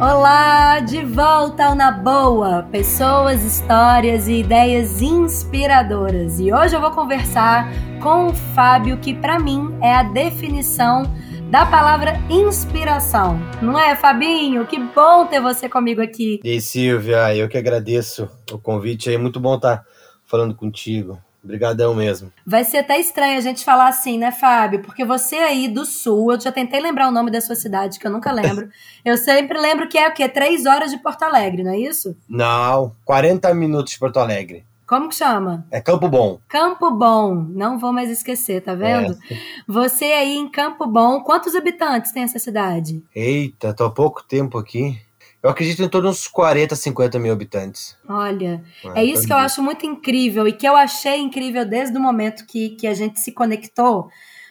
Olá, de volta ao Na Boa, pessoas, histórias e ideias inspiradoras. E hoje eu vou conversar com o Fábio, que para mim é a definição da palavra inspiração. Não é, Fabinho? Que bom ter você comigo aqui. E aí, Silvia, eu que agradeço o convite aí, muito bom estar falando contigo. Obrigadão mesmo. Vai ser até estranho a gente falar assim, né, Fábio? Porque você aí do sul, eu já tentei lembrar o nome da sua cidade, que eu nunca lembro. eu sempre lembro que é o quê? Três horas de Porto Alegre, não é isso? Não, 40 minutos de Porto Alegre. Como que chama? É Campo Bom. Campo Bom, não vou mais esquecer, tá vendo? É. Você aí em Campo Bom, quantos habitantes tem essa cidade? Eita, tô há pouco tempo aqui. Eu acredito em torno uns 40, 50 mil habitantes. Olha, é, é isso que eu acho muito incrível e que eu achei incrível desde o momento que, que a gente se conectou,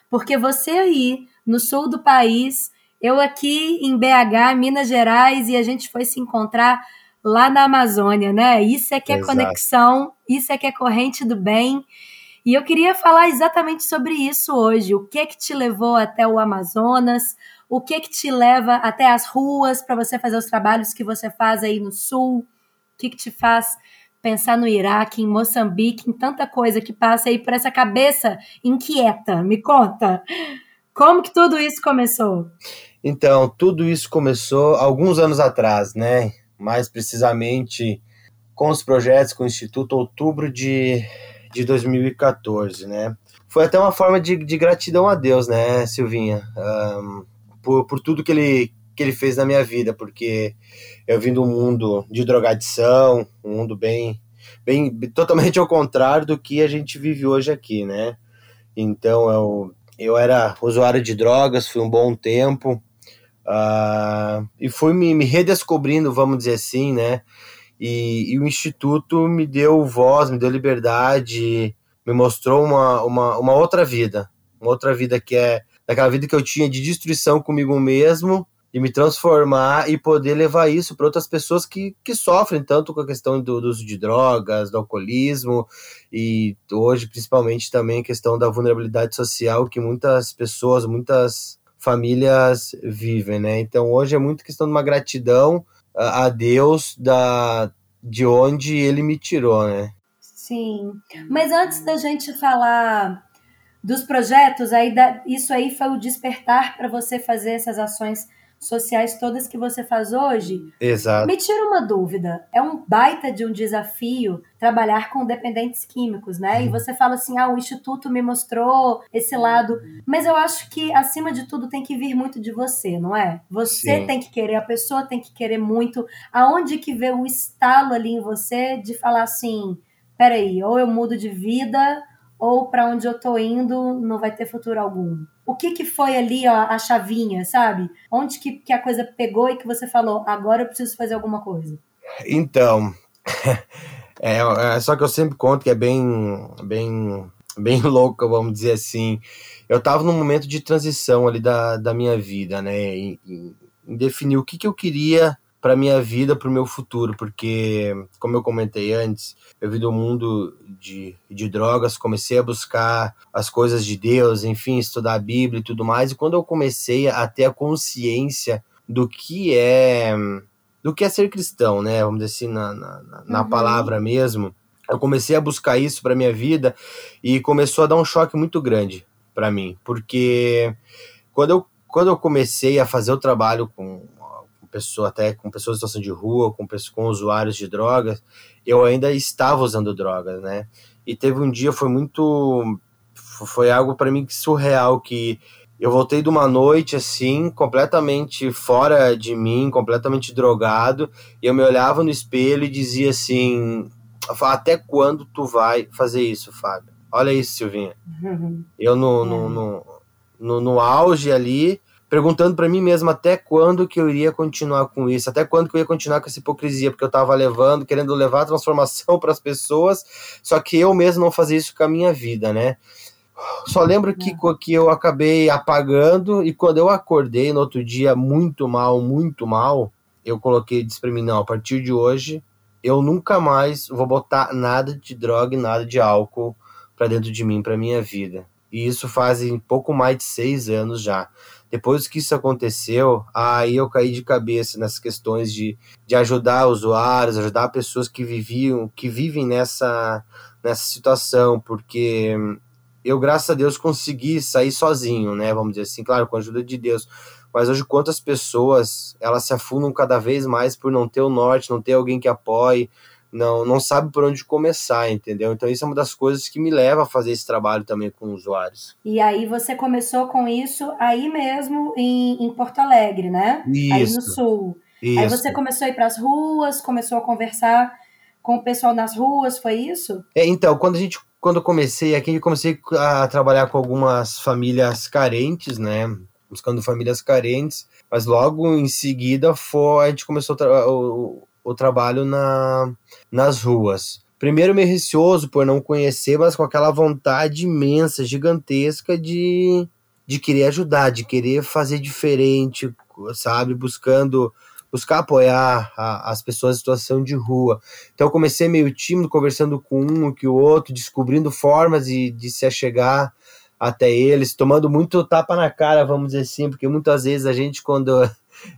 porque você aí no sul do país, eu aqui em BH, Minas Gerais, e a gente foi se encontrar lá na Amazônia, né? Isso é que é Exato. conexão, isso é que é corrente do bem. E eu queria falar exatamente sobre isso hoje. O que é que te levou até o Amazonas? O que que te leva até as ruas para você fazer os trabalhos que você faz aí no sul? O que que te faz pensar no Iraque, em Moçambique, em tanta coisa que passa aí por essa cabeça inquieta? Me conta. Como que tudo isso começou? Então, tudo isso começou alguns anos atrás, né? Mais precisamente com os projetos com o Instituto Outubro de, de 2014, né? Foi até uma forma de, de gratidão a Deus, né, Silvinha? Um, por, por tudo que ele, que ele fez na minha vida, porque eu vim de um mundo de drogadição, um mundo bem, bem totalmente ao contrário do que a gente vive hoje aqui, né? Então eu, eu era usuário de drogas, fui um bom tempo, uh, e fui me, me redescobrindo, vamos dizer assim, né? E, e, o Instituto me deu voz, me deu liberdade, me mostrou uma, uma, uma outra vida, uma outra vida que é daquela vida que eu tinha de destruição comigo mesmo e me transformar e poder levar isso para outras pessoas que, que sofrem tanto com a questão do, do, uso de drogas, do alcoolismo e hoje principalmente também a questão da vulnerabilidade social que muitas pessoas, muitas famílias vivem, né? Então hoje é muito questão de uma gratidão a, a Deus da de onde ele me tirou, né? Sim. Mas antes da gente falar dos projetos, aí da, isso aí foi o despertar para você fazer essas ações sociais todas que você faz hoje. Exato. Me tira uma dúvida. É um baita de um desafio trabalhar com dependentes químicos, né? Uhum. E você fala assim: ah, o Instituto me mostrou esse lado. Mas eu acho que, acima de tudo, tem que vir muito de você, não é? Você Sim. tem que querer, a pessoa tem que querer muito. Aonde que vê o estalo ali em você de falar assim: peraí, ou eu mudo de vida ou para onde eu tô indo não vai ter futuro algum. O que que foi ali, ó, a chavinha, sabe? Onde que, que a coisa pegou e que você falou, agora eu preciso fazer alguma coisa? Então, é, é só que eu sempre conto que é bem, bem, bem louco, vamos dizer assim. Eu tava num momento de transição ali da, da minha vida, né? Em, em definir o que que eu queria para minha vida, para o meu futuro, porque, como eu comentei antes, eu vi do mundo de, de drogas, comecei a buscar as coisas de Deus, enfim, estudar a Bíblia e tudo mais, e quando eu comecei a ter a consciência do que é do que é ser cristão, né? Vamos dizer assim, na, na, na uhum. palavra mesmo. Eu comecei a buscar isso para minha vida e começou a dar um choque muito grande para mim, porque quando eu, quando eu comecei a fazer o trabalho com pessoa, até com pessoas em situação de rua, com, com usuários de drogas, eu ainda estava usando drogas, né? E teve um dia, foi muito. Foi algo para mim surreal, que eu voltei de uma noite assim, completamente fora de mim, completamente drogado, e eu me olhava no espelho e dizia assim: Até quando tu vai fazer isso, Fábio? Olha isso, Silvinha. Uhum. Eu no, no, no, no, no auge ali, perguntando para mim mesmo até quando que eu iria continuar com isso, até quando que eu ia continuar com essa hipocrisia, porque eu estava levando, querendo levar a transformação para as pessoas, só que eu mesmo não fazia isso com a minha vida, né? Só lembro que, é. que eu acabei apagando e quando eu acordei no outro dia muito mal, muito mal, eu coloquei disse para mim, não, a partir de hoje eu nunca mais vou botar nada de droga e nada de álcool para dentro de mim, para minha vida. E isso fazem pouco mais de seis anos já. Depois que isso aconteceu, aí eu caí de cabeça nessas questões de, de ajudar usuários, ajudar pessoas que viviam, que vivem nessa, nessa situação, porque eu, graças a Deus, consegui sair sozinho, né? Vamos dizer assim, claro, com a ajuda de Deus. Mas hoje, quantas pessoas elas se afundam cada vez mais por não ter o norte, não ter alguém que apoie, não, não sabe por onde começar, entendeu? Então isso é uma das coisas que me leva a fazer esse trabalho também com usuários. E aí você começou com isso aí mesmo em, em Porto Alegre, né? Isso. Aí no sul. Isso. Aí você começou a ir para as ruas, começou a conversar com o pessoal nas ruas, foi isso? É, então, quando a gente quando eu comecei aqui, eu comecei a trabalhar com algumas famílias carentes, né? Buscando famílias carentes, mas logo em seguida foi, a gente começou o, o trabalho na, nas ruas. Primeiro meio receoso por não conhecer, mas com aquela vontade imensa, gigantesca de, de querer ajudar, de querer fazer diferente, sabe? Buscando buscar apoiar a, as pessoas em situação de rua. Então comecei meio tímido, conversando com um e com o outro, descobrindo formas de, de se achegar até eles, tomando muito tapa na cara, vamos dizer assim, porque muitas vezes a gente, quando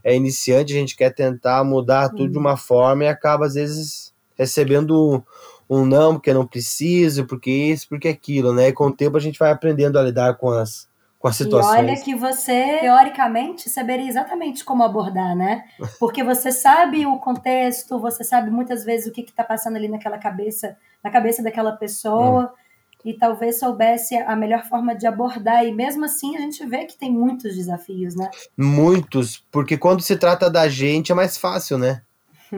é iniciante, a gente quer tentar mudar tudo de uma forma e acaba, às vezes, recebendo um não, porque não preciso, porque isso, porque aquilo, né? E com o tempo a gente vai aprendendo a lidar com as, com as situações. E olha que você, teoricamente, saberia exatamente como abordar, né? Porque você sabe o contexto, você sabe muitas vezes o que está passando ali naquela cabeça, na cabeça daquela pessoa. Hum e talvez soubesse a melhor forma de abordar. E mesmo assim a gente vê que tem muitos desafios, né? Muitos, porque quando se trata da gente é mais fácil, né?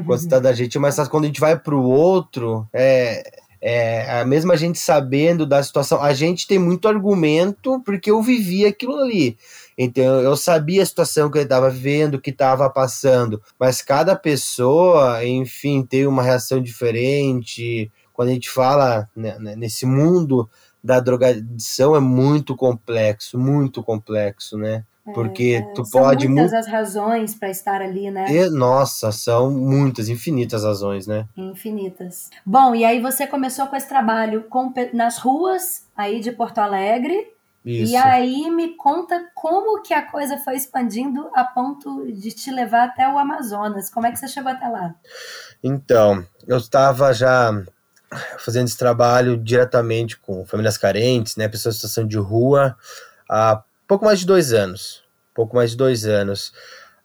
Quando se trata da gente é mais fácil. Quando a gente vai para o outro, é, é a mesma gente sabendo da situação. A gente tem muito argumento porque eu vivi aquilo ali. Então eu sabia a situação que ele estava vivendo, que estava passando. Mas cada pessoa, enfim, tem uma reação diferente quando a gente fala né, né, nesse mundo da drogadição é muito complexo, muito complexo, né? É, Porque é, tu são pode muitas as razões para estar ali, né? E, nossa, são muitas, infinitas razões, né? Infinitas. Bom, e aí você começou com esse trabalho com, nas ruas aí de Porto Alegre. Isso. E aí me conta como que a coisa foi expandindo a ponto de te levar até o Amazonas. Como é que você chegou até lá? Então, eu estava já fazendo esse trabalho diretamente com famílias carentes, né, pessoas em situação de rua, há pouco mais de dois anos. Pouco mais de dois anos.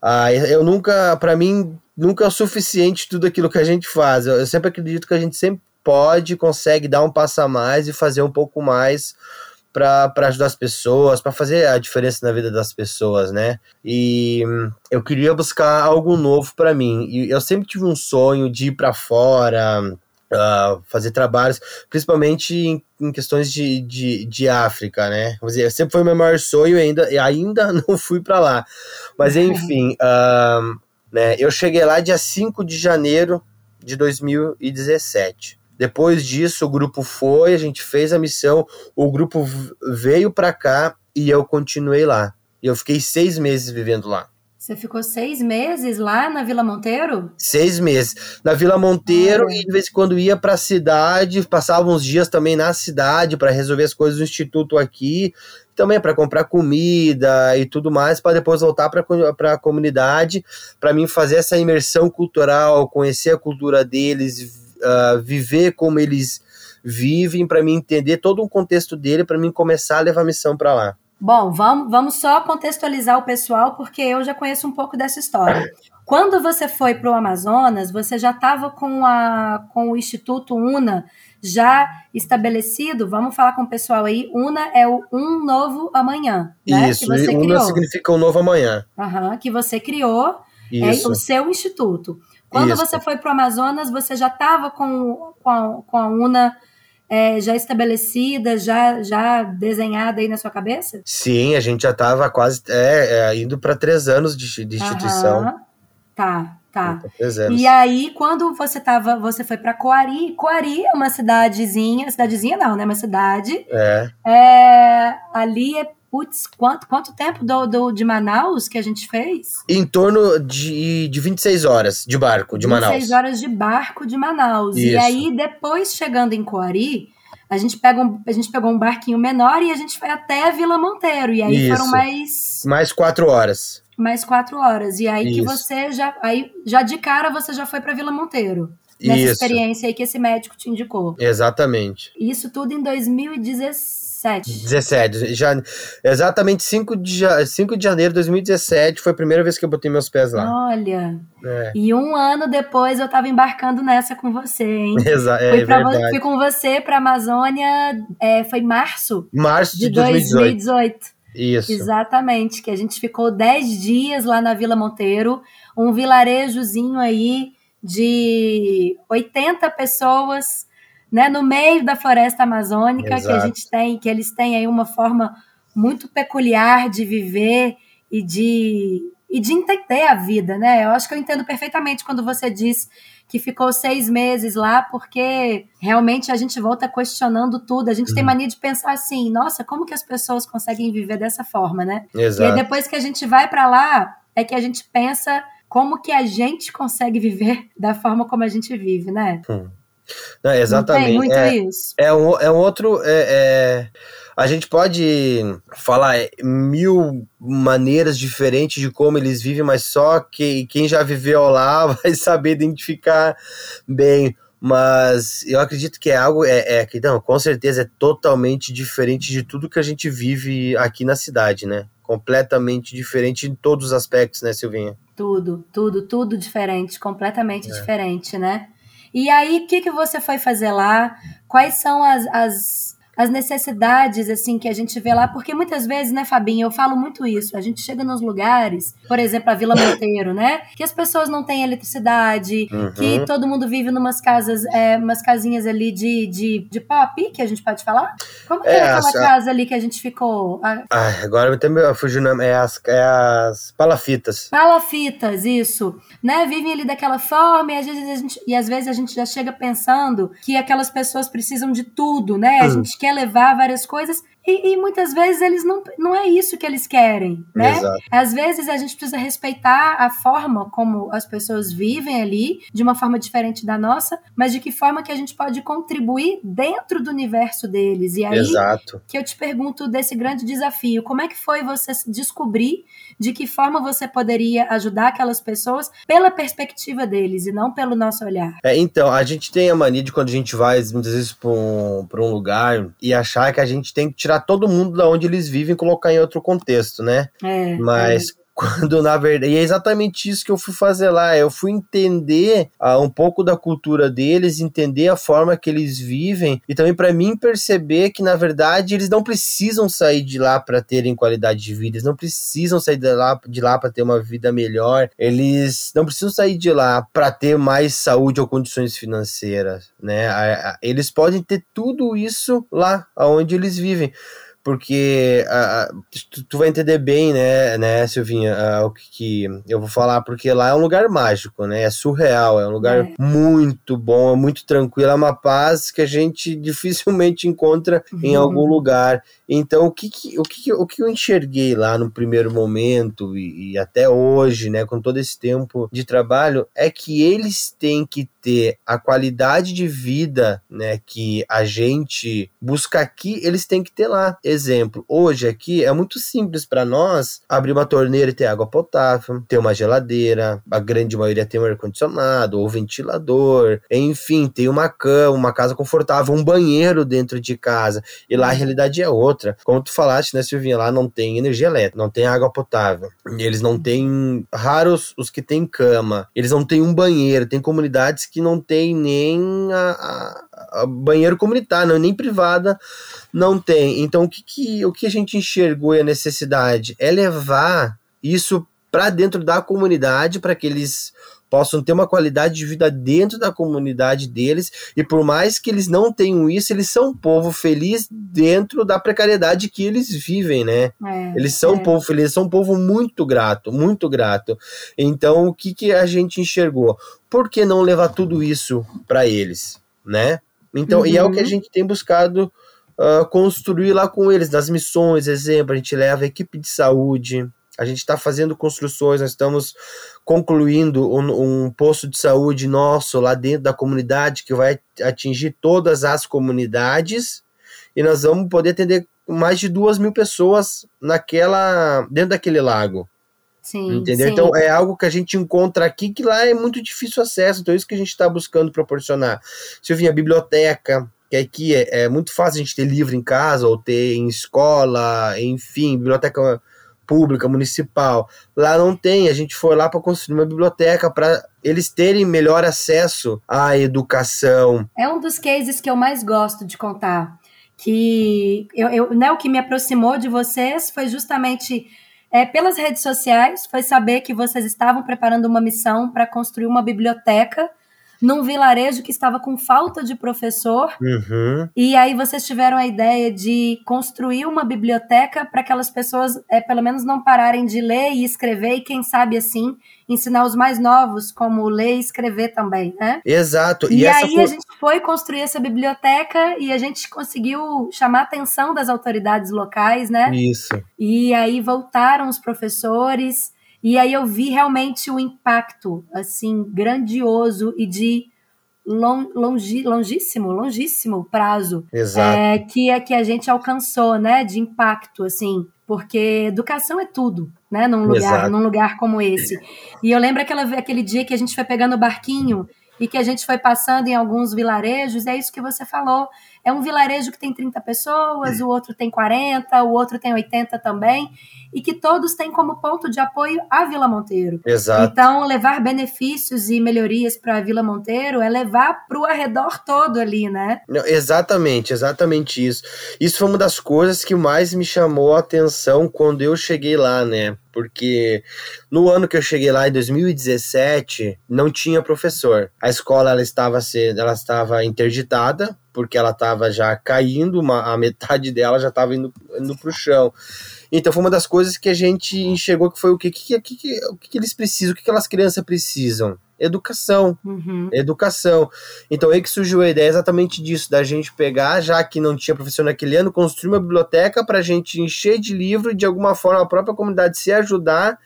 Ah, eu nunca, para mim, nunca é o suficiente tudo aquilo que a gente faz. Eu, eu sempre acredito que a gente sempre pode, consegue dar um passo a mais e fazer um pouco mais para ajudar as pessoas, para fazer a diferença na vida das pessoas, né? E eu queria buscar algo novo para mim. E eu sempre tive um sonho de ir para fora, uh, fazer trabalhos, principalmente em, em questões de, de, de, África, né? Vamos dizer, sempre foi o meu maior sonho e ainda, ainda não fui para lá. Mas enfim, uh, né, eu cheguei lá dia 5 de janeiro de 2017. Depois disso, o grupo foi, a gente fez a missão, o grupo veio para cá e eu continuei lá. E eu fiquei seis meses vivendo lá. Você ficou seis meses lá na Vila Monteiro? Seis meses. Na Vila Monteiro ah, e de vez em quando ia para a cidade, passava uns dias também na cidade para resolver as coisas do instituto aqui, também para comprar comida e tudo mais, para depois voltar para a comunidade, para mim fazer essa imersão cultural, conhecer a cultura deles, uh, viver como eles vivem, para mim entender todo o contexto dele, para mim começar a levar a missão para lá. Bom, vamos, vamos só contextualizar o pessoal, porque eu já conheço um pouco dessa história. Quando você foi para o Amazonas, você já estava com, a, com o Instituto UNA já estabelecido. Vamos falar com o pessoal aí. UNA é o Um Novo Amanhã. Né? Isso, que você UNA criou. significa um novo amanhã. Uhum, que você criou. Isso. É o seu instituto. Quando Isso. você foi para o Amazonas, você já estava com, com, a, com a UNA é, já estabelecida, já, já desenhada aí na sua cabeça? Sim, a gente já estava quase é, é, indo para três anos de, de instituição. Aham. Tá, tá. E aí, quando você tava, você foi para Coari, Coari é uma cidadezinha, cidadezinha não, né? Uma cidade. É. é ali é Putz, quanto, quanto tempo do, do, de Manaus que a gente fez? Em torno de, de 26 horas de barco de 26 Manaus. 26 horas de barco de Manaus. Isso. E aí, depois chegando em Coari, a gente, pega um, a gente pegou um barquinho menor e a gente foi até Vila Monteiro. E aí Isso. foram mais. Mais quatro horas. Mais quatro horas. E aí Isso. que você já. Aí, já de cara você já foi para Vila Monteiro. Nessa Isso. experiência aí que esse médico te indicou. Exatamente. Isso tudo em 2016. 17. 17. Já, exatamente 5 de, 5 de janeiro de 2017 foi a primeira vez que eu botei meus pés lá. Olha. É. E um ano depois eu tava embarcando nessa com você, hein? Exato. É, fui, fui com você pra Amazônia, é, foi março. Março de, de 2018. 2018. Isso. Exatamente, que a gente ficou 10 dias lá na Vila Monteiro, um vilarejozinho aí de 80 pessoas né, no meio da floresta amazônica, Exato. que a gente tem, que eles têm aí uma forma muito peculiar de viver e de, e de entender a vida, né? Eu acho que eu entendo perfeitamente quando você diz que ficou seis meses lá, porque realmente a gente volta questionando tudo. A gente uhum. tem mania de pensar assim, nossa, como que as pessoas conseguem viver dessa forma, né? Exato. E aí depois que a gente vai para lá, é que a gente pensa como que a gente consegue viver da forma como a gente vive, né? Hum. Não, exatamente. Não é, isso. É um, é um outro. É, é, a gente pode falar mil maneiras diferentes de como eles vivem, mas só que quem já viveu lá vai saber identificar bem. Mas eu acredito que é algo, é, é que não, com certeza é totalmente diferente de tudo que a gente vive aqui na cidade, né? Completamente diferente em todos os aspectos, né, Silvinha? Tudo, tudo, tudo diferente, completamente é. diferente, né? E aí, o que, que você foi fazer lá? Quais são as, as as necessidades assim que a gente vê lá, porque muitas vezes, né, Fabinho, eu falo muito isso. A gente chega nos lugares, por exemplo, a Vila Monteiro, né, que as pessoas não têm eletricidade, uhum. que todo mundo vive numas casas, é, umas casinhas ali de, de, de pau a pique, a gente pode falar? Como que é, é aquela casa ali que a gente ficou? Ah, agora eu fugindo, é as, é as palafitas. Palafitas, isso. Né, vivem ali daquela forma e às vezes a gente, e às vezes a gente já chega pensando que aquelas pessoas precisam de tudo, né? A hum. gente quer levar várias coisas e, e, muitas vezes eles não, não é isso que eles querem, né? Exato. Às vezes a gente precisa respeitar a forma como as pessoas vivem ali, de uma forma diferente da nossa, mas de que forma que a gente pode contribuir dentro do universo deles. E aí Exato. que eu te pergunto desse grande desafio, como é que foi você descobrir de que forma você poderia ajudar aquelas pessoas pela perspectiva deles e não pelo nosso olhar? É, então, a gente tem a mania de quando a gente vai muitas vezes para um, um lugar e achar que a gente tem que tirar tirar todo mundo da onde eles vivem e colocar em outro contexto, né? É, Mas é. Quando na verdade. E é exatamente isso que eu fui fazer lá. Eu fui entender uh, um pouco da cultura deles, entender a forma que eles vivem e também para mim perceber que na verdade eles não precisam sair de lá para terem qualidade de vida, eles não precisam sair de lá, de lá para ter uma vida melhor, eles não precisam sair de lá para ter mais saúde ou condições financeiras, né? Eles podem ter tudo isso lá onde eles vivem porque uh, tu, tu, vai entender bem, né, né, Silvinha, uh, o que, que, eu vou falar, porque lá é um lugar mágico, né, é surreal, é um lugar é. muito bom, é muito tranquilo, é uma paz que a gente dificilmente encontra uhum. em algum lugar. Então, o que, que, o, que, o que eu enxerguei lá no primeiro momento e, e até hoje, né, com todo esse tempo de trabalho, é que eles têm que ter a qualidade de vida, né, que a gente busca aqui, eles têm que ter lá. Exemplo, hoje aqui é muito simples para nós abrir uma torneira e ter água potável, ter uma geladeira, a grande maioria tem um ar-condicionado ou ventilador, enfim, tem uma cama, uma casa confortável, um banheiro dentro de casa. E lá a realidade é outra. Como tu falaste, né, Silvinha, lá não tem energia elétrica, não tem água potável. Eles não têm raros os que têm cama. Eles não têm um banheiro, tem comunidades que não tem nem a, a, a banheiro comunitário, nem privada não tem. Então o que, que, o que a gente enxergou e a necessidade é levar isso para dentro da comunidade para que eles possam ter uma qualidade de vida dentro da comunidade deles e por mais que eles não tenham isso, eles são um povo feliz dentro da precariedade que eles vivem, né? É, eles são é. um povo feliz, são um povo muito grato, muito grato. Então, o que, que a gente enxergou? Por que não levar tudo isso para eles, né? Então, uhum. e é o que a uhum. gente tem buscado uh, construir lá com eles, nas missões, exemplo, a gente leva a equipe de saúde, a gente está fazendo construções, nós estamos concluindo um, um, posto de saúde nosso lá dentro da comunidade que vai atingir todas as comunidades e nós vamos poder atender mais de duas mil pessoas naquela dentro daquele lago. Sim, entendeu? Sim. Então é algo que a gente encontra aqui que lá é muito difícil acesso, então é isso que a gente está buscando proporcionar. Silvinha, biblioteca, que aqui é, é, muito fácil a gente ter livro em casa ou ter em escola, enfim, biblioteca pública, municipal. Lá não tem, a gente foi lá para construir uma biblioteca para eles terem melhor acesso à educação. É um dos cases que eu mais gosto de contar. Que eu, eu né, o que me aproximou de vocês foi justamente é, pelas redes sociais, foi saber que vocês estavam preparando uma missão para construir uma biblioteca num vilarejo que estava com falta de professor. Uhum. E aí vocês tiveram a ideia de construir uma biblioteca para aquelas pessoas, é, pelo menos, não pararem de ler e escrever, e quem sabe assim ensinar os mais novos como ler e escrever também, né? Exato. E, e aí foi... a gente foi construir essa biblioteca e a gente conseguiu chamar a atenção das autoridades locais, né? Isso. E aí voltaram os professores e aí eu vi realmente o impacto, assim, grandioso e de long, longi, longíssimo, longíssimo prazo é, que, é, que a gente alcançou, né, de impacto, assim, porque educação é tudo, né, num lugar, num lugar como esse. E eu lembro aquela, aquele dia que a gente foi pegando o barquinho e que a gente foi passando em alguns vilarejos, é isso que você falou. É um vilarejo que tem 30 pessoas, o outro tem 40, o outro tem 80 também, e que todos têm como ponto de apoio a Vila Monteiro. Exato. Então, levar benefícios e melhorias para a Vila Monteiro é levar para o arredor todo ali, né? Não, exatamente, exatamente isso. Isso foi uma das coisas que mais me chamou a atenção quando eu cheguei lá, né? porque no ano que eu cheguei lá em 2017 não tinha professor. A escola ela estava sendo, ela estava interditada porque ela estava já caindo, uma, a metade dela já estava indo, indo para o chão. Então foi uma das coisas que a gente enxergou que foi o que, que, que, que, o que, que eles precisam, o que, que aquelas crianças precisam educação. Uhum. Educação. Então aí que surgiu a ideia exatamente disso, da gente pegar, já que não tinha professor naquele ano, construir uma biblioteca para a gente encher de livro e de alguma forma a própria comunidade se ajudar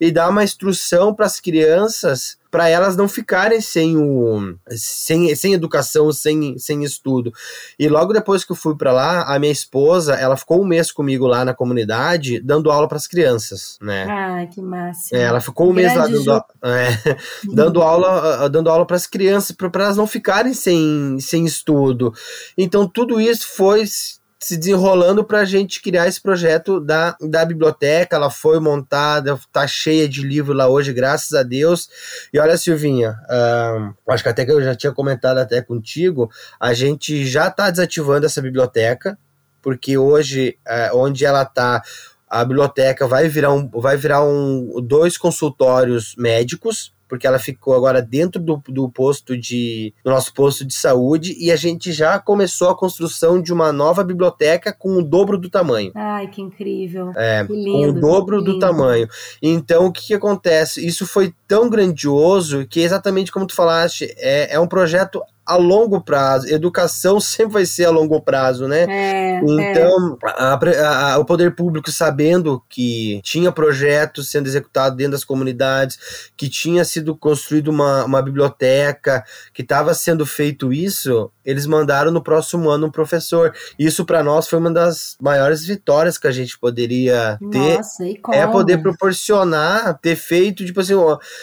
e dar uma instrução para as crianças para elas não ficarem sem o sem, sem educação, sem, sem estudo. E logo depois que eu fui para lá, a minha esposa, ela ficou um mês comigo lá na comunidade, dando aula para as crianças, né? Ah, que massa. É, ela ficou um mês lá dando, é, dando aula, dando aula para as crianças, para elas não ficarem sem, sem estudo. Então tudo isso foi se desenrolando para a gente criar esse projeto da, da biblioteca. Ela foi montada, tá cheia de livro lá hoje, graças a Deus. E olha, Silvinha, acho que até que eu já tinha comentado até contigo, a gente já está desativando essa biblioteca, porque hoje, uh, onde ela está, a biblioteca vai virar, um, vai virar um, dois consultórios médicos porque ela ficou agora dentro do, do posto de do nosso posto de saúde e a gente já começou a construção de uma nova biblioteca com o dobro do tamanho. Ai, que incrível. É, que lindo, com o dobro do tamanho. Então, o que, que acontece? Isso foi tão grandioso que exatamente como tu falaste, é, é um projeto a longo prazo. Educação sempre vai ser a longo prazo, né? É, então, é. A, a, o poder público sabendo que tinha projetos sendo executados dentro das comunidades, que tinha sido construída uma, uma biblioteca, que estava sendo feito isso, eles mandaram no próximo ano um professor. Isso para nós foi uma das maiores vitórias que a gente poderia ter. Nossa, e como? É poder proporcionar, ter feito, tipo assim,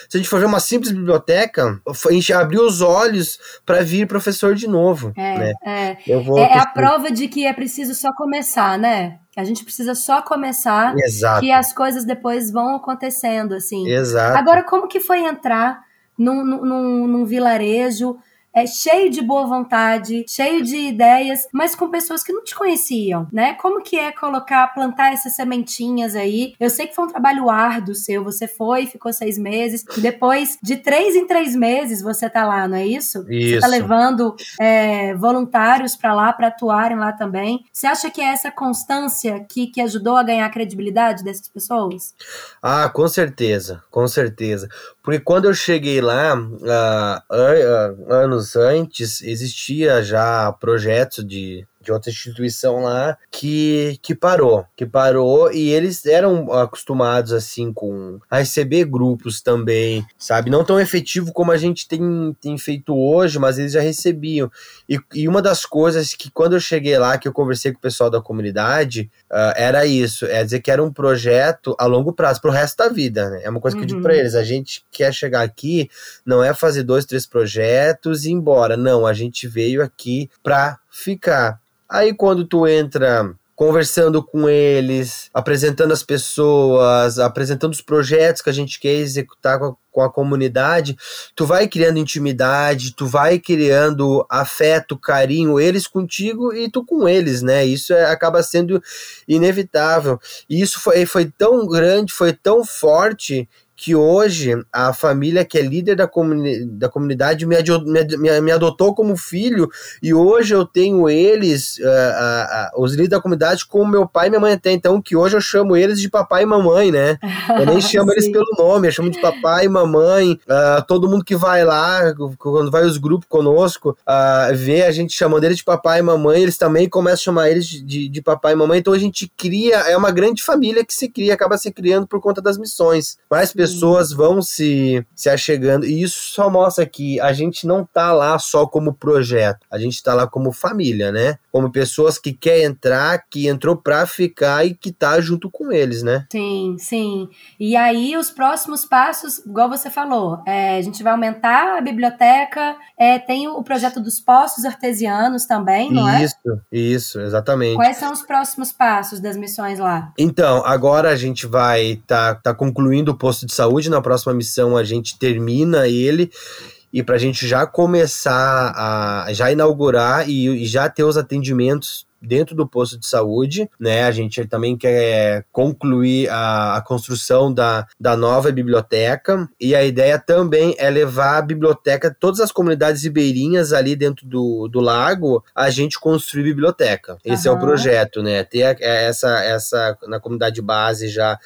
se a gente for ver uma simples biblioteca, a gente abriu os olhos para vir professor de novo. É, né? é. é, é a prova de que é preciso só começar, né? A gente precisa só começar Exato. que as coisas depois vão acontecendo, assim. Exato. Agora, como que foi entrar num, num, num vilarejo é, cheio de boa vontade, cheio de ideias, mas com pessoas que não te conheciam, né? Como que é colocar, plantar essas sementinhas aí? Eu sei que foi um trabalho árduo seu, você foi, ficou seis meses, depois de três em três meses você tá lá, não é isso? Isso. Você tá levando é, voluntários para lá, para atuarem lá também. Você acha que é essa constância que, que ajudou a ganhar a credibilidade dessas pessoas? Ah, com certeza, com certeza. Porque quando eu cheguei lá, uh, uh, anos antes, existia já projetos de, de outra instituição lá que, que parou, que parou e eles eram acostumados assim com a receber grupos também, sabe? Não tão efetivo como a gente tem, tem feito hoje, mas eles já recebiam. E, e uma das coisas que quando eu cheguei lá, que eu conversei com o pessoal da comunidade, uh, era isso, é dizer que era um projeto a longo prazo, pro resto da vida, né? É uma coisa que uhum. eu digo pra uhum. eles, a gente quer chegar aqui, não é fazer dois, três projetos e ir embora, não, a gente veio aqui pra ficar. Aí quando tu entra conversando com eles, apresentando as pessoas, apresentando os projetos que a gente quer executar com a, com a, comunidade, tu vai criando intimidade, tu vai criando afeto, carinho, eles contigo e tu com eles, né? Isso é, acaba sendo inevitável. E isso foi, foi tão grande, foi tão forte que hoje a família que é líder da, comuni da comunidade me, me, me, adotou como filho e hoje eu tenho eles, uh, uh, uh, os líderes da comunidade, como meu pai e minha mãe até então, que hoje eu chamo eles de papai e mamãe, né? Eu nem chamo eles pelo nome, eu chamo de papai e mamãe. todo mundo que vai lá, quando vai os grupos conosco, uh, vê a gente chamando eles de papai e mamãe, eles também começam a chamar eles de, de papai e mamãe. Então a gente cria, é uma grande família que se cria, acaba se criando por conta das missões. Mais pessoas pessoas vão se, se achegando. E isso só mostra que a gente não tá lá só como projeto, a gente tá lá como família, né? Como pessoas que quer entrar, que entrou pra ficar e que tá junto com eles, né? Sim, sim. E aí os próximos passos, igual você falou, é, a gente vai aumentar a biblioteca, é, tem o projeto dos postos artesianos também, não isso, é? Isso, isso, exatamente. Quais são os próximos passos das missões lá? Então, agora a gente vai tá, tá concluindo o posto de saúde. Na próxima missão a gente termina ele e para a gente já começar a já inaugurar e, e, já ter os atendimentos dentro do posto de saúde, né? A gente também quer concluir a, a, construção da, da nova biblioteca e a ideia também é levar a biblioteca, todas as comunidades ribeirinhas ali dentro do, do lago, a gente construir biblioteca. Esse uhum. é o projeto, né? Ter essa, essa na comunidade base já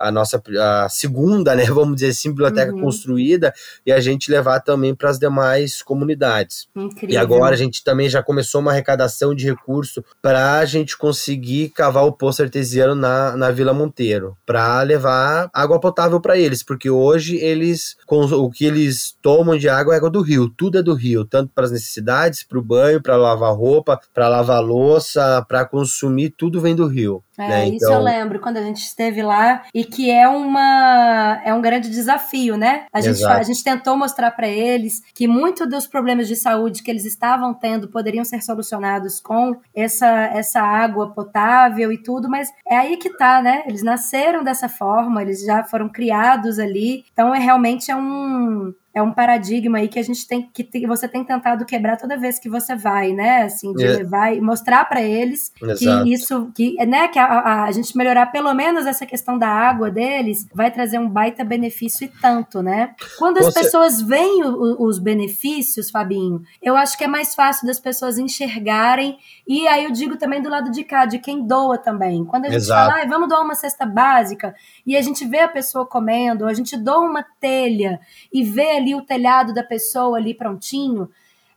a nossa a segunda, né, vamos dizer assim, biblioteca uhum. construída e a gente levar também para as demais comunidades. Incrível. E agora a gente também já começou uma arrecadação de recurso para a gente conseguir cavar o poço artesiano na, na Vila Monteiro, para levar água potável para eles, porque hoje eles com o que eles tomam de água é água do rio, tudo é do rio, tanto para as necessidades, para o banho, para lavar roupa, para lavar louça, para consumir, tudo vem do rio. É, né? Isso então... eu lembro quando a gente esteve lá e que é uma é um grande desafio, né? A gente, a gente tentou mostrar para eles que muito dos problemas de saúde que eles estavam tendo poderiam ser solucionados com essa, essa água potável e tudo, mas é aí que tá, né? Eles nasceram dessa forma, eles já foram criados ali, então é realmente é um é um paradigma aí que a gente tem que você tem tentado quebrar toda vez que você vai, né? Assim, de é. levar e mostrar para eles Exato. que isso, que, né, que a, a, a, gente melhorar pelo menos essa questão da água deles vai trazer um baita benefício e tanto, né? Quando as você... pessoas veem o, os benefícios, Fabinho, eu acho que é mais fácil das pessoas enxergarem e aí eu digo também do lado de cá, de quem doa também. Quando a gente Exato. fala, ah, vamos doar uma cesta básica e a gente vê a pessoa comendo, a gente doa uma telha e vê ali o telhado da pessoa ali prontinho,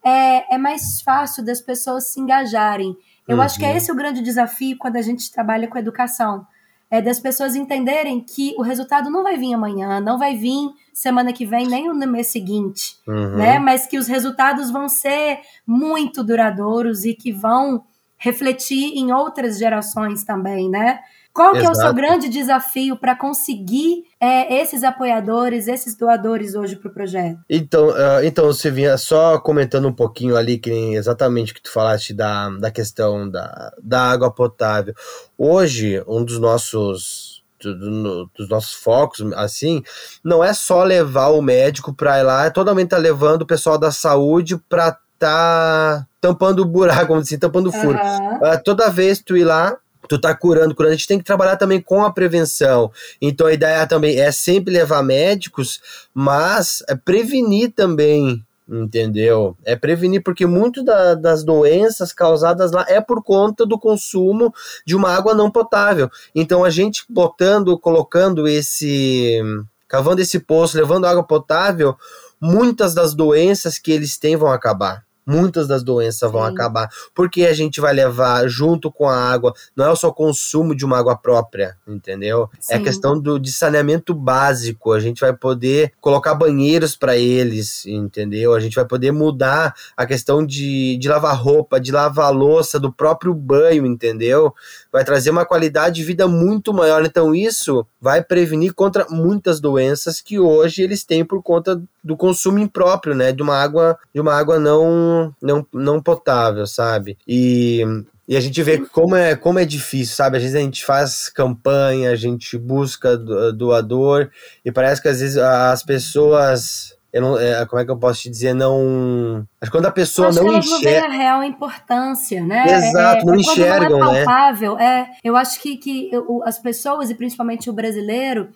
é, é mais fácil das pessoas se engajarem. Eu uhum. acho que é uhum. esse o grande desafio quando a gente trabalha com educação. É das pessoas entenderem que o resultado não vai vir amanhã, não vai vir semana que vem, nem no mês seguinte, uhum. né? Mas que os resultados vão ser muito duradouros e que vão refletir em outras gerações também, né? Qual que é o seu grande desafio para conseguir é, esses apoiadores, esses doadores hoje para o projeto? Então, uh, então, você vinha só comentando um pouquinho ali, que exatamente o que tu falaste da, da questão da, da água potável. Hoje, um dos nossos dos nossos focos, assim, não é só levar o médico para ir lá, é totalmente tá levando o pessoal da saúde para tá tampando o buraco, dizer, assim, tampando o furo. Uhum. Uh, toda vez tu ir lá, tu tá curando, curando. A gente tem que trabalhar também com a prevenção. Então a ideia também é sempre levar médicos, mas é prevenir também, entendeu? É prevenir, porque muito da, das doenças causadas lá é por conta do consumo de uma água não potável. Então a gente botando, colocando esse. cavando esse poço, levando água potável, muitas das doenças que eles têm vão acabar muitas das doenças vão Sim. acabar. Porque a gente vai levar junto com a água, não é só o consumo de uma água própria, entendeu? Sim. É a questão do, de saneamento básico. A gente vai poder colocar banheiros para eles, entendeu? A gente vai poder mudar a questão de, de lavar roupa, de lavar louça, do próprio banho, entendeu? Vai trazer uma qualidade de vida muito maior. Então, isso vai prevenir contra muitas doenças que hoje eles têm por conta do consumo impróprio, né? De uma água, de uma água não, não, não potável, sabe? E e a gente vê como é, como é difícil, sabe? Às vezes a gente faz campanha, a gente busca doador, e parece que às vezes as pessoas. Eu não, é, como é que eu posso te dizer? Não. Mas quando a pessoa Acho não que enxerga. Não a real importância, né? Exato, é, não enxergam, não é palpável, né? É, eu acho que, que as pessoas, e principalmente o brasileiro,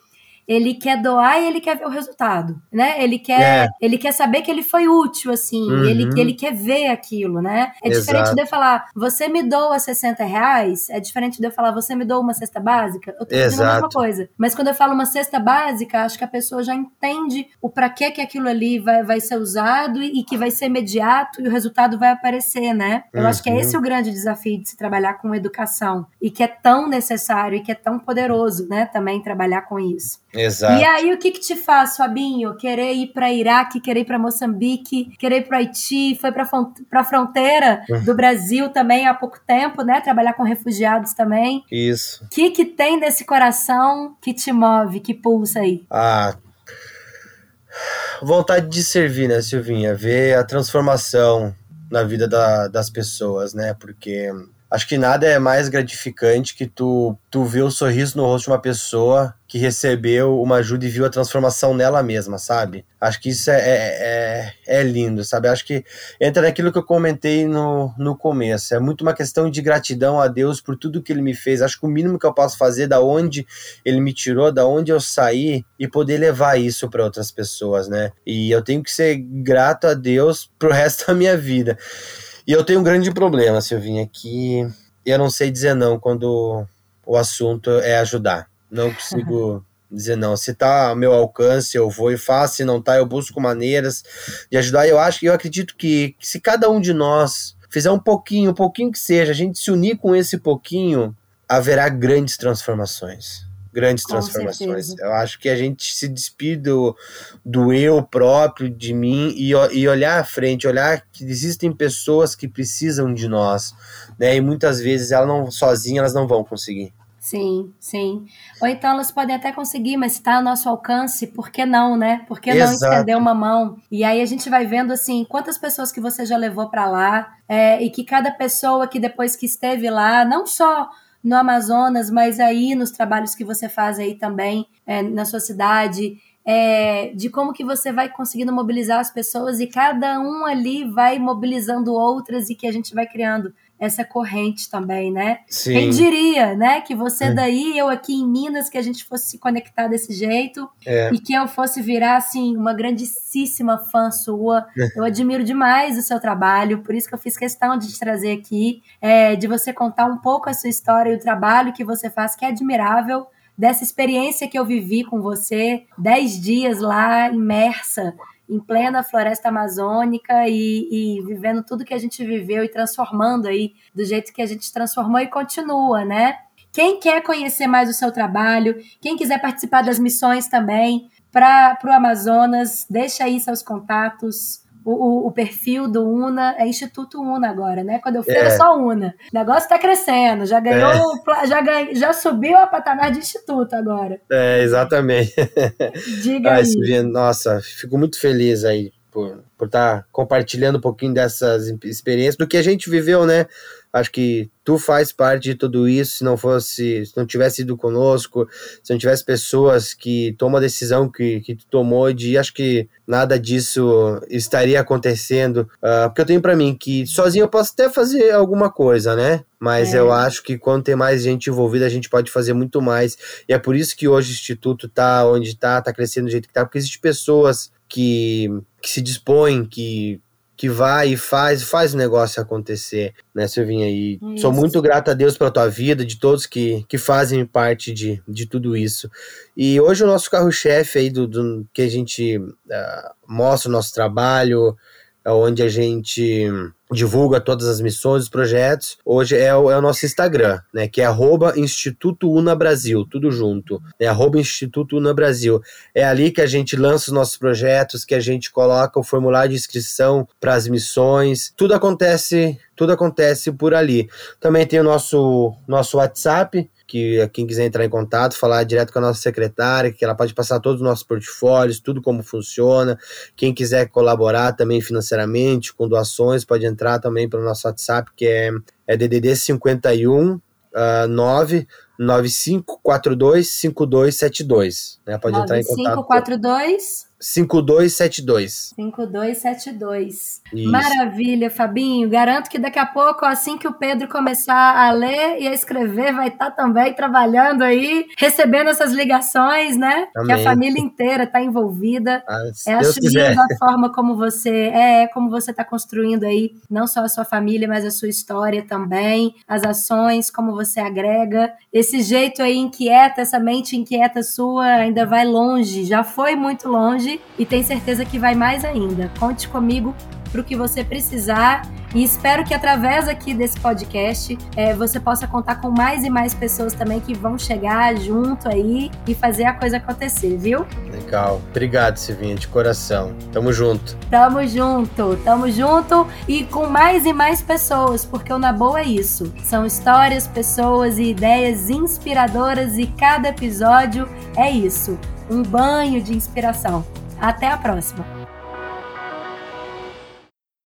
ele quer doar e ele quer ver o resultado, né? Ele quer, é. ele quer saber que ele foi útil, assim, uhum. ele, ele quer ver aquilo, né? É Exato. diferente de eu falar, você me doa 60 reais, é diferente de eu falar, você me doa uma cesta básica, eu tô fazendo a mesma coisa. Mas quando eu falo uma cesta básica, acho que a pessoa já entende o para que que aquilo ali vai, vai ser usado e, e, que vai ser imediato e o resultado vai aparecer, né? Eu uhum. acho que é esse o grande desafio de se trabalhar com educação e que é tão necessário e que é tão poderoso, né? Também trabalhar com isso. Exato. E aí, o que que te faz, Fabinho? Querer ir para Iraque, querer ir para Moçambique, querer ir para Haiti, foi para a fronteira uhum. do Brasil também há pouco tempo, né? Trabalhar com refugiados também. Isso. O que que tem nesse coração que te move, que pulsa aí? Ah, vontade de servir, né, Silvinha? Ver a transformação na vida da, das pessoas, né? Porque acho que nada é mais gratificante que tu, tu ver o sorriso no rosto de uma pessoa que recebeu uma ajuda e viu a transformação nela mesma, sabe? Acho que isso é, é, é, é, lindo, sabe? Acho que entra naquilo que eu comentei no, no começo. É muito uma questão de gratidão a Deus por tudo que Ele me fez. Acho que o mínimo que eu posso fazer, da onde Ele me tirou, da onde eu saí, e poder levar isso para outras pessoas, né? E eu tenho que ser grato a Deus pro resto da minha vida. E eu tenho um grande problema, Silvinha, que eu não sei dizer não quando o assunto é ajudar não consigo dizer não. Se tá ao meu alcance, eu vou e faço. Se não tá, eu busco maneiras de ajudar. Eu acho, eu acredito que, que se cada um de nós fizer um pouquinho, um pouquinho que seja, a gente se unir com esse pouquinho, haverá grandes transformações. Grandes com transformações. Certeza. Eu acho que a gente se despide do, do eu próprio, de mim, e, e olhar à frente, olhar que existem pessoas que precisam de nós, né? E muitas vezes elas não sozinhas elas não vão conseguir. Sim, sim. Ou então elas podem até conseguir, mas está ao nosso alcance, por que não, né? Por que não estender uma mão? E aí a gente vai vendo assim quantas pessoas que você já levou para lá é, e que cada pessoa que depois que esteve lá, não só no Amazonas, mas aí nos trabalhos que você faz aí também é, na sua cidade, é, de como que você vai conseguindo mobilizar as pessoas e cada um ali vai mobilizando outras e que a gente vai criando essa corrente também, né? Sim. Quem diria, né? Que você é. daí, eu aqui em Minas, que a gente fosse se conectar desse jeito é. e que eu fosse virar, assim, uma grandíssima fã sua. É. Eu admiro demais o seu trabalho, por isso que eu fiz questão de te trazer aqui, é, de você contar um pouco a sua história e o trabalho que você faz, que é admirável, dessa experiência que eu vivi com você, dez dias lá imersa em plena floresta amazônica e, e, vivendo tudo que a gente viveu e transformando aí do jeito que a gente transformou e continua, né? Quem quer conhecer mais o seu trabalho, quem quiser participar das missões também para o Amazonas, deixa aí seus contatos o, o, perfil do UNA é Instituto UNA agora, né? Quando eu fui é. era só UNA. O negócio está crescendo, já ganhou, é. já, ganhou, já subiu a patamar de Instituto agora. É, exatamente. Diga aí. Nossa, fico muito feliz aí por estar tá compartilhando um pouquinho dessas experiências, do que a gente viveu, né? Acho que tu faz parte de tudo isso. Se não fosse, se não tivesse ido conosco, se não tivesse pessoas que tomam a decisão que, que tu tomou de, acho que nada disso estaria acontecendo. Uh, porque eu tenho para mim que sozinho eu posso até fazer alguma coisa, né? Mas é. eu acho que quando tem mais gente envolvida, a gente pode fazer muito mais. E é por isso que hoje o Instituto tá onde tá, tá crescendo do jeito que tá, porque existem pessoas que, que se dispõem, que que vai e faz, faz o negócio acontecer, né, Silvinha? E isso. sou muito grato a Deus pela tua vida, de todos que, que fazem parte de, de tudo isso. E hoje o nosso carro-chefe aí do, do, que a gente uh, mostra o nosso trabalho, é onde a gente divulga todas as missões, os projetos. Hoje é o, é o nosso Instagram, né, que é arroba Instituto Una Brasil, tudo junto, é arroba Instituto Una Brasil. É ali que a gente lança os nossos projetos, que a gente coloca o formulário de inscrição para as missões, tudo acontece, tudo acontece por ali. Também tem o nosso, nosso WhatsApp, que quem quiser entrar em contato, falar direto com a nossa secretária, que ela pode passar todos os nossos portfólios, tudo como funciona. Quem quiser colaborar também financeiramente com doações, pode entrar também pelo nosso WhatsApp, que é, é DDD 51 uh, 9 9542 5272. Né? Pode 9542 entrar em contato. 9542 5272. 5272. Isso. Maravilha, Fabinho. Garanto que daqui a pouco, assim que o Pedro começar a ler e a escrever, vai estar tá também trabalhando aí, recebendo essas ligações, né? Amém. Que a família inteira está envolvida. Ah, é acho a forma como você é, como você está construindo aí, não só a sua família, mas a sua história também, as ações, como você agrega. Esse jeito aí inquieta, essa mente inquieta sua ainda vai longe, já foi muito longe hoje e tenho certeza que vai mais ainda. Conte comigo para o que você precisar e espero que através aqui desse podcast é, você possa contar com mais e mais pessoas também que vão chegar junto aí e fazer a coisa acontecer, viu? Legal. Obrigado, Silvinha, de coração. Tamo junto. Tamo junto, tamo junto e com mais e mais pessoas, porque o Na Boa é isso. São histórias, pessoas e ideias inspiradoras e cada episódio é isso. Um banho de inspiração. Até a próxima!